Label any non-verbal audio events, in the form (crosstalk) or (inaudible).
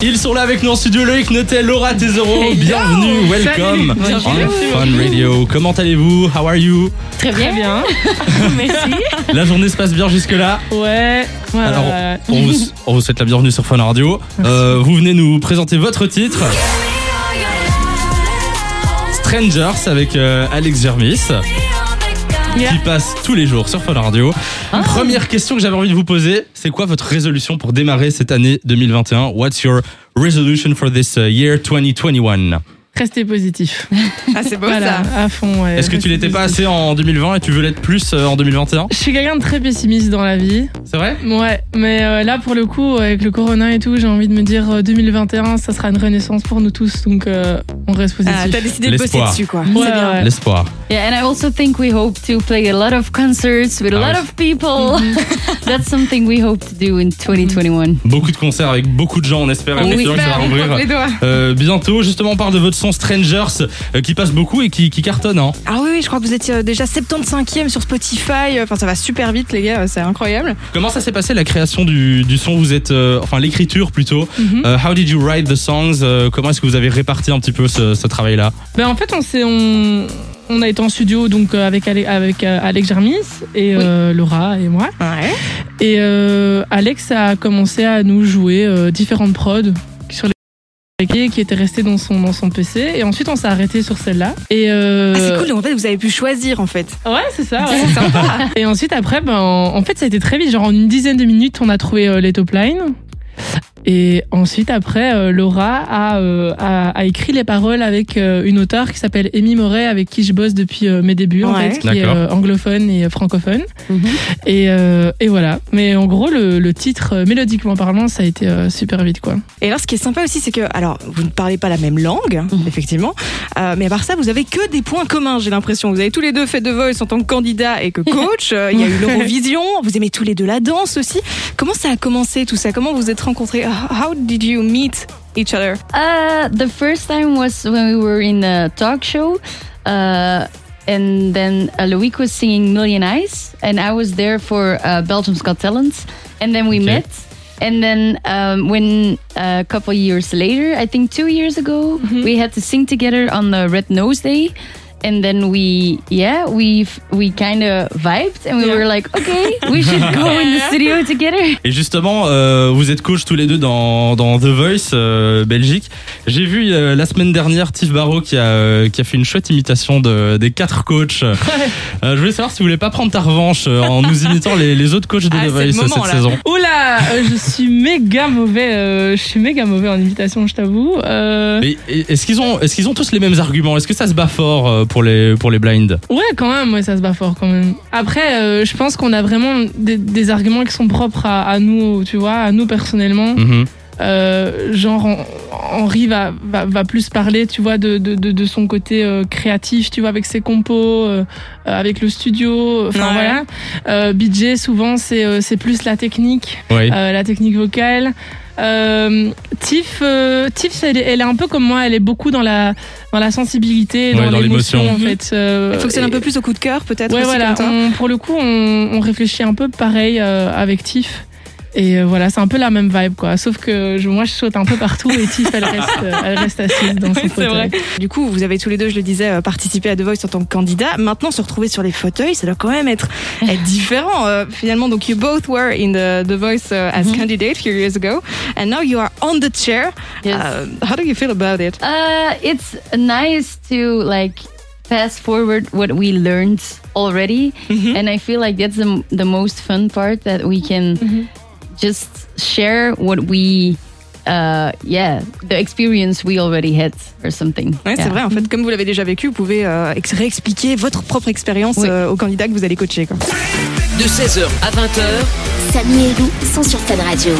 Ils sont là avec nous en studio, Loïc Notel, Laura Tesoro, bienvenue, welcome Salut. on. Fun Radio. Comment allez-vous? How are you? Très bien. bien. (laughs) Merci. La journée se passe bien jusque-là? Ouais. Voilà. Alors, on vous, on vous souhaite la bienvenue sur Fun Radio. Euh, vous venez nous présenter votre titre. Strangers avec euh, Alex Germis. Yeah. qui passe tous les jours sur Fun Radio. Ah. Première question que j'avais envie de vous poser, c'est quoi votre résolution pour démarrer cette année 2021 What's your resolution for this uh, year 2021 Restez positif. (laughs) Ah, c'est beau Voilà, ça. à fond. ouais. Est-ce que tu l'étais pas assez en 2020 et tu veux l'être plus euh, en 2021 Je suis quelqu'un de très pessimiste dans la vie. C'est vrai? Ouais, mais euh, là pour le coup, avec le corona et tout, j'ai envie de me dire euh, 2021, ça sera une renaissance pour nous tous, donc euh, on reste positif. Ah, t'as décidé de bosser dessus quoi. Ouais, c'est bien. ouais. L'espoir. Yeah, and I also think we hope to play a lot of concerts with a Ah lot oui. of people. (laughs) That's something we hope to do in 2021. Beaucoup de concerts avec beaucoup de gens, on espère effectivement que ça va on euh, bientôt. Justement, on parle de votre son Strangers euh, qui passe beaucoup et qui, qui cartonne. Hein. Ah oui, oui, je crois que vous étiez euh, déjà 75e sur Spotify. Enfin, ça va super vite, les gars, c'est incroyable. Comment ça s'est passé la création du, du son? Vous êtes, euh, enfin l'écriture plutôt. Mhm. Euh, how did you write the songs? Euh, Comment est-ce que vous avez réparti un petit peu ce, ce travail-là? Ben, en fait, on s'est on, on a été en studio donc euh, avec Ale- avec euh, Alex Germis et euh, Laura et moi. Ouais. Et euh, Alex a commencé à nous jouer euh, différentes prods qui étaient restées dans son dans son PC et ensuite on s'est arrêté sur celle-là et euh, Ah, c'est cool, en fait, vous avez pu choisir en fait. ouais c'est ça ouais. C'est sympa. (laughs) et ensuite après ben en en fait ça a été très vite genre en une dizaine de minutes on a trouvé euh, les top lines et ensuite après euh, Laura a, euh, a a écrit les paroles avec euh, une auteure qui s'appelle Amy Moret avec qui je bosse depuis euh, mes débuts en fait qui est euh, anglophone et francophone et, euh, et voilà. Mais en gros, le, le titre, euh, mélodiquement parlant, ça a été euh, super vite, quoi. Et alors, ce qui est sympa aussi, c'est que, alors, vous ne parlez pas la même langue, Mhm. effectivement, euh, mais à part ça, vous avez que des points communs, j'ai l'impression. Vous avez tous les deux fait de Voice en tant que candidat et que coach. Il y a eu (laughs) l'Eurovision. Vous aimez tous les deux la danse aussi. Comment ça a commencé tout ça? Comment vous vous êtes rencontrés? How did you meet each other Uh, the first time was when we were in a talk show. Uh, and then uh, Loic was singing Million Eyes, and I was there for uh, Belgium's Got Talent. And then we Okay. met. And then um, when a couple years later, I think two years ago, we had to sing together on the Red Nose Day. And then we, yeah, we we kind of vibed, and we Yeah. were like, okay, we (laughs) should go in the studio together. Et justement, euh, vous êtes coach tous les deux dans, dans The Voice euh, Belgique. J'ai vu euh, la semaine dernière Tiff Barrow qui a, euh, qui a fait une chouette imitation de, des quatre coachs. Euh, je voulais savoir si vous voulez pas prendre ta revanche euh, en nous imitant les, les autres coachs de Ah, The Voice moment, cette là. saison. Oula, euh, je suis méga mauvais. euh, je suis méga mauvais en imitation, je t'avoue. Euh, Mais est-ce qu'ils ont, est-ce qu'ils ont tous les mêmes arguments? Est-ce que ça se bat fort euh, pour les, pour les blinds ouais, quand même, ouais, ça se bat fort quand même. Après, euh, je pense qu'on a vraiment des, des arguments qui sont propres à, à nous, tu vois, à nous personnellement. Mhm. Euh, genre, Hen- Henri va, va, va plus parler, tu vois, de, de, de, de son côté euh, créatif, tu vois, avec ses compos, euh, avec le studio. Enfin Ouais. voilà. Euh, BJ, souvent, c'est euh, c'est plus la technique. Euh, la technique vocale. Euh, Tiff, euh, Tiff elle, est- elle est un peu comme moi, elle est beaucoup dans la, dans la sensibilité, Ouais, dans, l'émotion en fait. Euh, Il fonctionne un et- peu plus au coup de cœur, peut-être Ouais, voilà. On- pour le coup, on, on réfléchit un peu pareil euh, avec Tiff. Et euh, voilà, c'est un peu la même vibe, quoi. Sauf que je- moi, je saute un peu partout et Tiff, elle reste, (laughs) elle reste assise dans son Oui, c'est fauteuil. vrai. Du coup, vous avez tous les deux, je le disais, euh, participé à The Voice en tant que candidat. Maintenant, se retrouver sur les fauteuils, ça doit quand même être, être (laughs) différent. euh, finalement, donc you both were in the, the Voice uh, as candidate few years ago, and now you are on the chair. Yes. Uh, how do you feel about it? Uh, it's nice to like fast forward what we learned already, and I feel like that's the, the most fun part that we can just share what we, uh, yeah, the experience we already had or something. Ouais, Yeah. c'est vrai. En fait, comme vous l'avez déjà vécu, vous pouvez euh, ex- réexpliquer votre propre expérience Oui. euh, aux candidats que vous allez coacher. Quoi. De 16h à 20h, Samy et Lou sont sur Fun Radio.